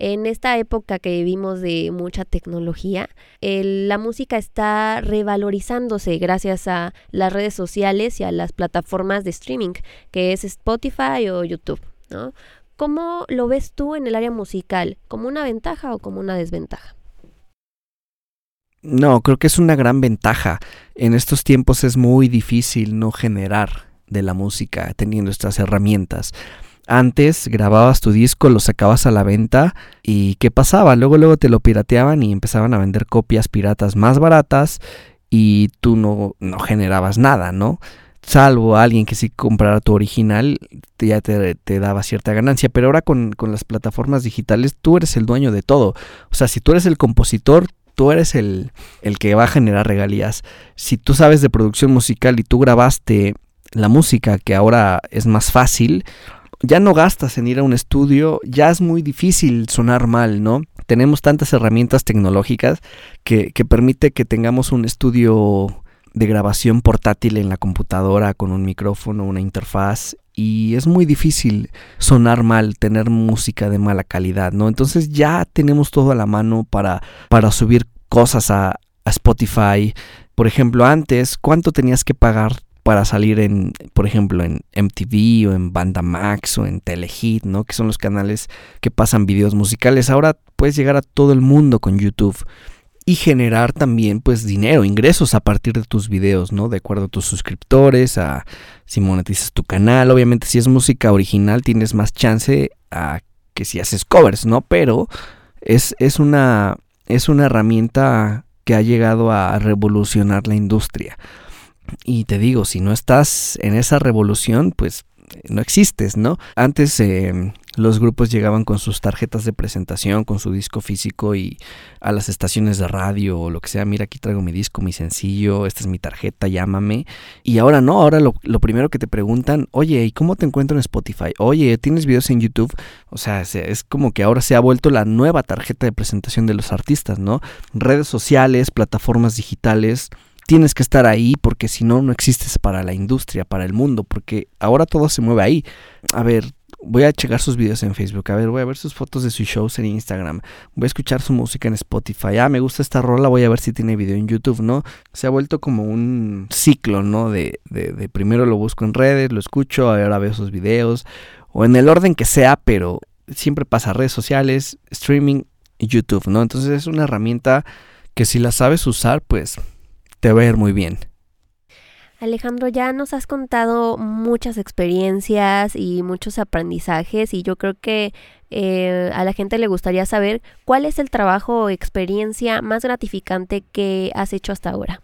en esta época que vivimos de mucha tecnología, la música está revalorizándose gracias a las redes sociales y a las plataformas de streaming, que es Spotify o YouTube, ¿no? ¿Cómo lo ves tú en el área musical? ¿Como una ventaja o como una desventaja? No, creo que es una gran ventaja. En estos tiempos es muy difícil no generar de la música teniendo estas herramientas. Antes grababas tu disco, lo sacabas a la venta y ¿qué pasaba? Luego luego te lo pirateaban y empezaban a vender copias piratas más baratas y tú no, no generabas nada, ¿no? Salvo alguien que sí comprara tu original, ya te, daba cierta ganancia. Pero ahora con, con, las plataformas digitales, tú eres el dueño de todo. O sea, si tú eres el compositor, tú eres el, el que va a generar regalías. Si tú sabes de producción musical y tú grabaste la música, que ahora es más fácil, ya no gastas en ir a un estudio, ya es muy difícil sonar mal, ¿no? Tenemos tantas herramientas tecnológicas que, que permite que tengamos un estudio de grabación portátil en la computadora con un micrófono, una interfaz y es muy difícil sonar mal, tener música de mala calidad, ¿no? Entonces ya tenemos todo a la mano para, para subir cosas a, a Spotify. Por ejemplo, antes, ¿cuánto tenías que pagar para salir en, por ejemplo, en MTV o en Banda Max o en Telehit, ¿no? Que son los canales que pasan videos musicales. Ahora puedes llegar a todo el mundo con YouTube y generar también pues dinero, ingresos a partir de tus videos, ¿no? De acuerdo a tus suscriptores, a si monetizas tu canal, obviamente si es música original tienes más chance a que si haces covers, ¿no? Pero es, es una es una herramienta que ha llegado a revolucionar la industria. Y te digo, si no estás en esa revolución, pues no existes, ¿no? Antes eh, los grupos llegaban con sus tarjetas de presentación, con su disco físico y a las estaciones de radio o lo que sea, mira, aquí traigo mi disco, mi sencillo, esta es mi tarjeta, llámame. Y ahora no, ahora lo, lo primero que te preguntan, oye, ¿y cómo te encuentro en Spotify? Oye, ¿tienes videos en YouTube? O sea, es como que ahora se ha vuelto la nueva tarjeta de presentación de los artistas, ¿no? Redes sociales, plataformas digitales tienes que estar ahí porque si no, no existes para la industria, para el mundo, porque ahora todo se mueve ahí. A ver, voy a checar sus videos en Facebook, a ver, voy a ver sus fotos de sus shows en Instagram, voy a escuchar su música en Spotify, ah, me gusta esta rola, voy a ver si tiene video en YouTube, ¿no? Se ha vuelto como un ciclo, ¿no? De, de, de primero lo busco en redes, lo escucho, ahora veo sus videos, o en el orden que sea, pero siempre pasa redes sociales, streaming YouTube, ¿no? Entonces es una herramienta que si la sabes usar, pues te va a ir muy bien. Alejandro, ya nos has contado muchas experiencias y muchos aprendizajes y yo creo que eh, a la gente le gustaría saber cuál es el trabajo o experiencia más gratificante que has hecho hasta ahora.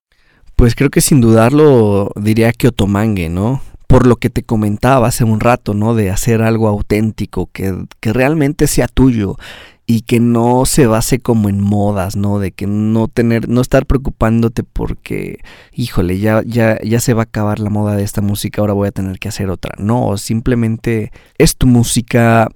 Pues creo que sin dudarlo diría que Otomangue, ¿no? Por lo que te comentaba hace un rato, ¿no? De hacer algo auténtico, que, que realmente sea tuyo y que no se base como en modas, ¿no? De que no tener, no estar preocupándote porque, híjole, ya, ya, ya se va a acabar la moda de esta música, ahora voy a tener que hacer otra. No, simplemente es tu música,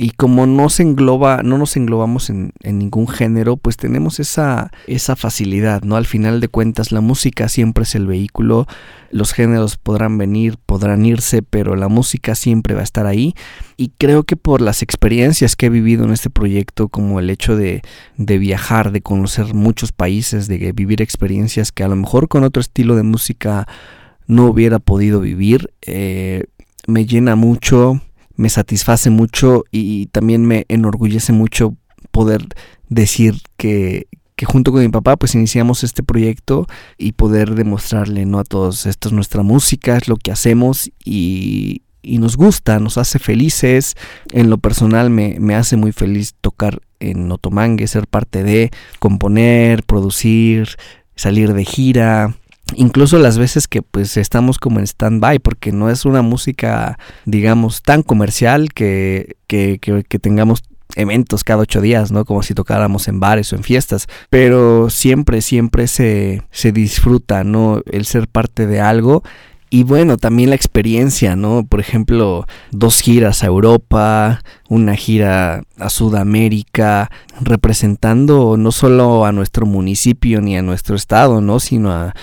y como no se engloba, no nos englobamos en, en, ningún género, pues tenemos esa, esa facilidad, ¿no? Al final de cuentas, la música siempre es el vehículo, los géneros podrán venir, podrán irse, pero la música siempre va a estar ahí. Y creo que por las experiencias que he vivido en este proyecto, como el hecho de, de viajar, de conocer muchos países, de vivir experiencias que a lo mejor con otro estilo de música no hubiera podido vivir, eh, me llena mucho me satisface mucho y también me enorgullece mucho poder decir que, que junto con mi papá pues iniciamos este proyecto y poder demostrarle ¿no? a todos esto es nuestra música, es lo que hacemos y, y nos gusta, nos hace felices. En lo personal me, me hace muy feliz tocar en Otomangue, ser parte de componer, producir, salir de gira, incluso las veces que pues estamos como en stand-by porque no es una música digamos tan comercial que, que, que, tengamos eventos cada ocho días, ¿no? Como si tocáramos en bares o en fiestas, pero siempre, siempre se, se disfruta, ¿no? El ser parte de algo y bueno, también la experiencia, ¿no? Por ejemplo, dos giras a Europa, una gira a Sudamérica, representando no solo a nuestro municipio ni a nuestro estado, ¿no? Sino a,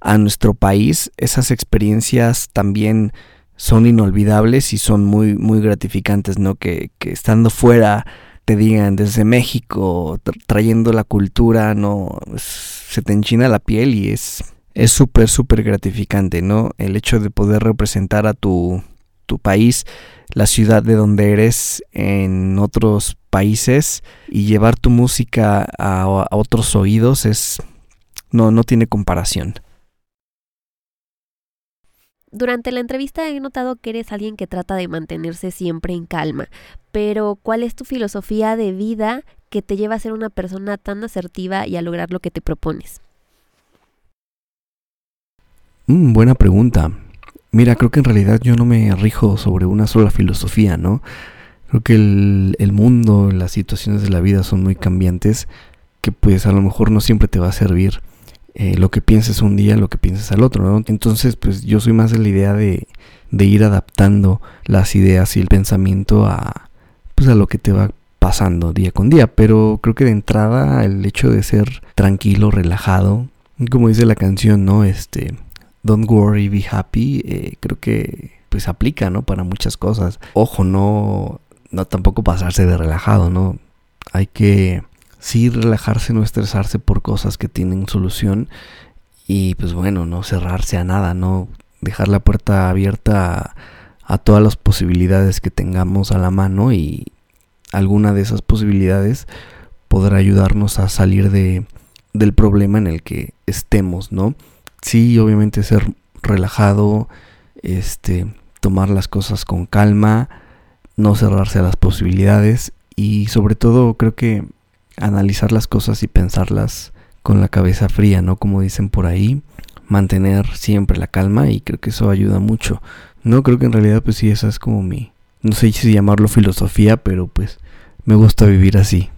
a nuestro país, esas experiencias también son inolvidables y son muy, muy gratificantes, ¿no? Que, estando fuera te digan desde México, trayendo la cultura, ¿no? Se te enchina la piel y es es súper, súper gratificante, ¿no? El hecho de poder representar a tu, tu país, la ciudad de donde eres en otros países y llevar tu música a, a otros oídos es no, no tiene comparación. Durante la entrevista he notado que eres alguien que trata de mantenerse siempre en calma, pero ¿cuál es tu filosofía de vida que te lleva a ser una persona tan asertiva y a lograr lo que te propones? Mm, buena pregunta. Mira, creo que en realidad yo no me rijo sobre una sola filosofía, ¿no? Creo que el, el, mundo, las situaciones de la vida son muy cambiantes, que pues a lo mejor no siempre te va a servir eh, lo que pienses un día, lo que pienses al otro, ¿no? Entonces, pues yo soy más de la idea de, de ir adaptando las ideas y el pensamiento a, pues a lo que te va pasando día con día, pero creo que de entrada el hecho de ser tranquilo, relajado, como dice la canción, ¿no? Este, Don't worry, be happy, eh, creo que pues aplica, ¿no? Para muchas cosas. Ojo, no, no tampoco pasarse de relajado, ¿no? Hay que sí relajarse, no estresarse por cosas que tienen solución y pues bueno, no cerrarse a nada, no dejar la puerta abierta a, todas las posibilidades que tengamos a la mano y alguna de esas posibilidades podrá ayudarnos a salir de, del problema en el que estemos, ¿no? sí, obviamente ser relajado, este, tomar las cosas con calma, no cerrarse a las posibilidades y sobre todo creo que analizar las cosas y pensarlas con la cabeza fría, ¿no? Como dicen por ahí, mantener siempre la calma y creo que eso ayuda mucho. No creo que en realidad pues sí esa es como mi no sé si llamarlo filosofía, pero pues me gusta vivir así.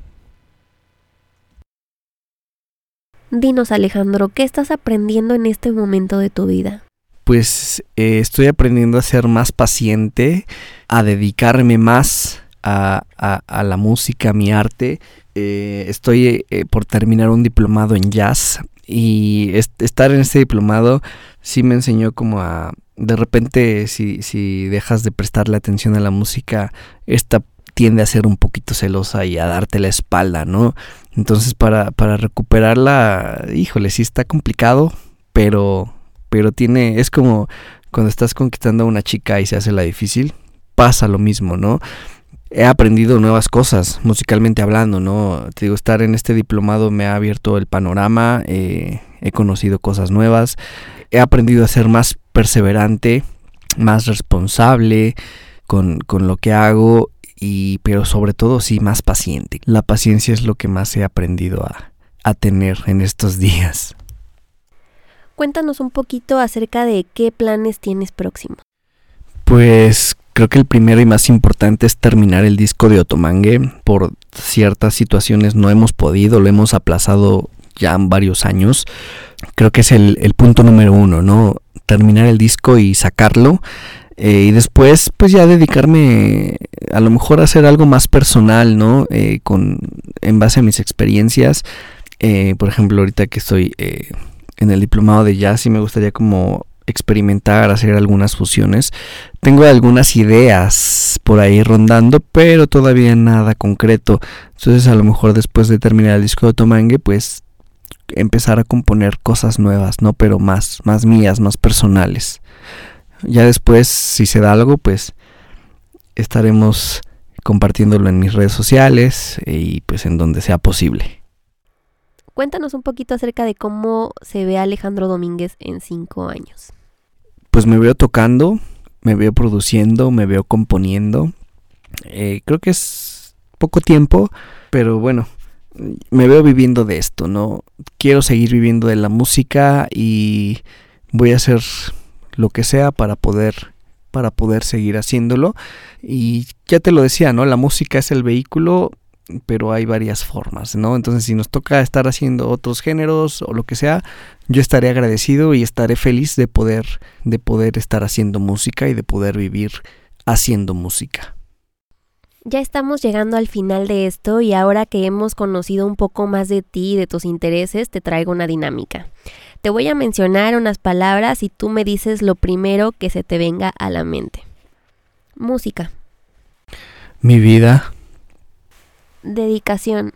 Dinos Alejandro, ¿qué estás aprendiendo en este momento de tu vida? Pues eh, estoy aprendiendo a ser más paciente, a dedicarme más a, a, la música, a mi arte. Eh, estoy eh, por terminar un diplomado en jazz y estar en este diplomado sí me enseñó como a... De repente, si, si dejas de prestarle atención a la música, esta tiende a ser un poquito celosa y a darte la espalda, ¿no? Entonces para, para recuperarla, híjole, sí está complicado, pero, pero tiene, es como cuando estás conquistando a una chica y se hace la difícil, pasa lo mismo, ¿no? He aprendido nuevas cosas, musicalmente hablando, ¿no? Te digo, estar en este diplomado me ha abierto el panorama, eh, he conocido cosas nuevas, he aprendido a ser más perseverante, más responsable con, con lo que hago y pero sobre todo sí más paciente. La paciencia es lo que más he aprendido a, a tener en estos días. Cuéntanos un poquito acerca de qué planes tienes próximos. Pues creo que el primero y más importante es terminar el disco de Otomangue. Por ciertas situaciones no hemos podido, lo hemos aplazado ya varios años. Creo que es el, punto número uno, ¿no? Terminar el disco y sacarlo. Eh, y después, pues ya dedicarme a lo mejor a hacer algo más personal, ¿no? Eh, con, en base a mis experiencias. Eh, por ejemplo, ahorita que estoy en el diplomado de jazz y me gustaría como experimentar, hacer algunas fusiones. Tengo algunas ideas por ahí rondando, pero todavía nada concreto. Entonces a lo mejor después de terminar el disco de Tomangue, pues empezar a componer cosas nuevas, ¿no? Pero más, más mías, más personales. Ya después, si se da algo, pues estaremos compartiéndolo en mis redes sociales y pues en donde sea posible. Cuéntanos un poquito acerca de cómo se ve Alejandro Domínguez en cinco años. Pues me veo tocando, me veo produciendo, me veo componiendo. Eh, creo que es poco tiempo, pero bueno, me veo viviendo de esto, ¿no? Quiero seguir viviendo de la música y voy a hacer lo que sea para poder para poder seguir haciéndolo y ya te lo decía, ¿no? La música es el vehículo, pero hay varias formas, ¿no? Entonces, si nos toca estar haciendo otros géneros o lo que sea, yo estaré agradecido y estaré feliz de poder de poder estar haciendo música y de poder vivir haciendo música. Ya estamos llegando al final de esto y ahora que hemos conocido un poco más de ti y de tus intereses, te traigo una dinámica. Te voy a mencionar unas palabras y tú me dices lo primero que se te venga a la mente. Música. Mi vida. Dedicación.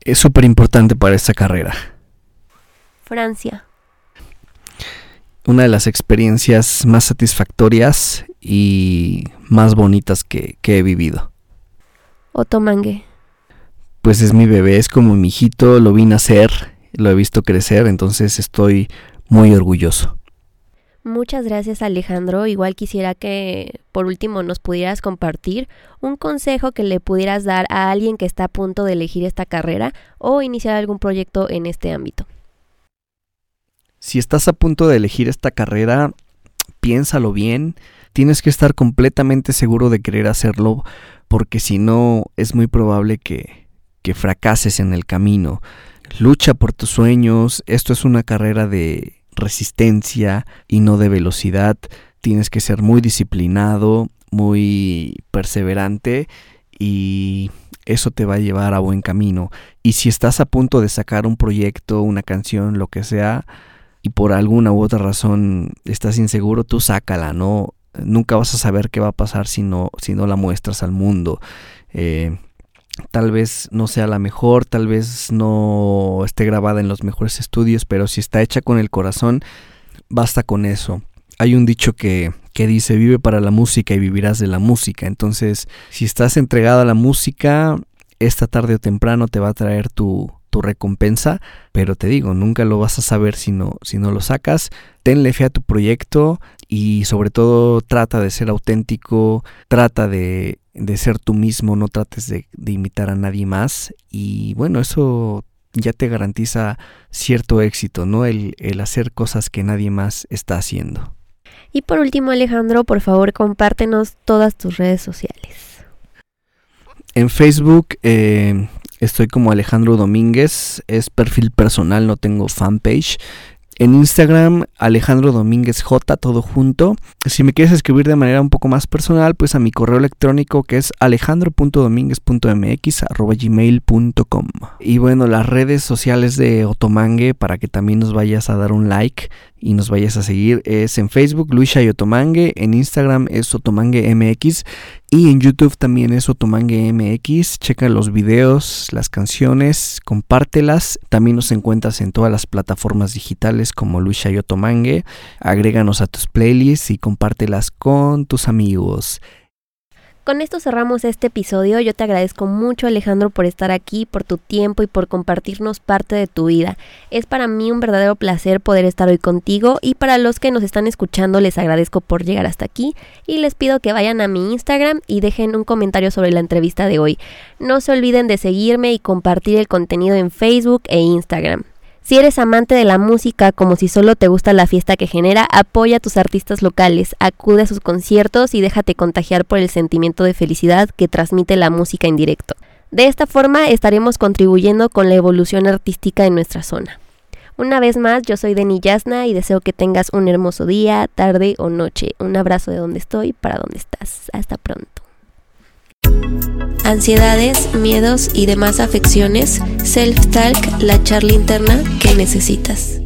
Es súper importante para esta carrera. Francia. Una de las experiencias más satisfactorias y más bonitas que, que he vivido. Otomangue. Pues es mi bebé, es como mi hijito, lo vi nacer lo he visto crecer, entonces estoy muy orgulloso. Muchas gracias Alejandro. Igual quisiera que por último nos pudieras compartir un consejo que le pudieras dar a alguien que está a punto de elegir esta carrera o iniciar algún proyecto en este ámbito. Si estás a punto de elegir esta carrera, piénsalo bien. Tienes que estar completamente seguro de querer hacerlo porque si no es muy probable que, que fracases en el camino. Lucha por tus sueños. Esto es una carrera de resistencia y no de velocidad. Tienes que ser muy disciplinado, muy perseverante y eso te va a llevar a buen camino. Y si estás a punto de sacar un proyecto, una canción, lo que sea, y por alguna u otra razón estás inseguro, tú sácala, ¿no? Nunca vas a saber qué va a pasar si no, si no la muestras al mundo. Eh, tal vez no sea la mejor, tal vez no esté grabada en los mejores estudios, pero si está hecha con el corazón, basta con eso. Hay un dicho que, que dice, vive para la música y vivirás de la música. Entonces, si estás entregado a la música, esta tarde o temprano te va a traer tu, tu recompensa, pero te digo, nunca lo vas a saber si no, si no lo sacas. Tenle fe a tu proyecto y sobre todo trata de ser auténtico, trata de, de ser tú mismo, no trates de, de imitar a nadie más y bueno, eso ya te garantiza cierto éxito, ¿no? El, el, hacer cosas que nadie más está haciendo. Y por último, Alejandro, por favor, compártenos todas tus redes sociales. En Facebook eh, Estoy como Alejandro Domínguez, es perfil personal, no tengo fanpage. En Instagram, Alejandro Domínguez J, todo junto. Si me quieres escribir de manera un poco más personal, pues a mi correo electrónico que es alejandro.domínguez.mx.gmail.com Y bueno, las redes sociales de Otomangue para que también nos vayas a dar un like y nos vayas a seguir es en Facebook Luisa y Otomangue, en Instagram es Otomangue MX y en YouTube también es Otomangue MX. Checa los videos, las canciones, compártelas. También nos encuentras en todas las plataformas digitales como Luisa y Otomangue. Agréganos a tus playlists y compártelas con tus amigos. Con esto cerramos este episodio. Yo te agradezco mucho Alejandro por estar aquí, por tu tiempo y por compartirnos parte de tu vida. Es para mí un verdadero placer poder estar hoy contigo y para los que nos están escuchando les agradezco por llegar hasta aquí y les pido que vayan a mi Instagram y dejen un comentario sobre la entrevista de hoy. No se olviden de seguirme y compartir el contenido en Facebook e Instagram. Si eres amante de la música como si solo te gusta la fiesta que genera, apoya a tus artistas locales, acude a sus conciertos y déjate contagiar por el sentimiento de felicidad que transmite la música en directo. De esta forma estaremos contribuyendo con la evolución artística en nuestra zona. Una vez más, yo soy Deni Yasna y deseo que tengas un hermoso día, tarde o noche. Un abrazo de donde estoy para donde estás. Hasta pronto ansiedades, miedos y demás afecciones, self-talk, la charla interna que necesitas.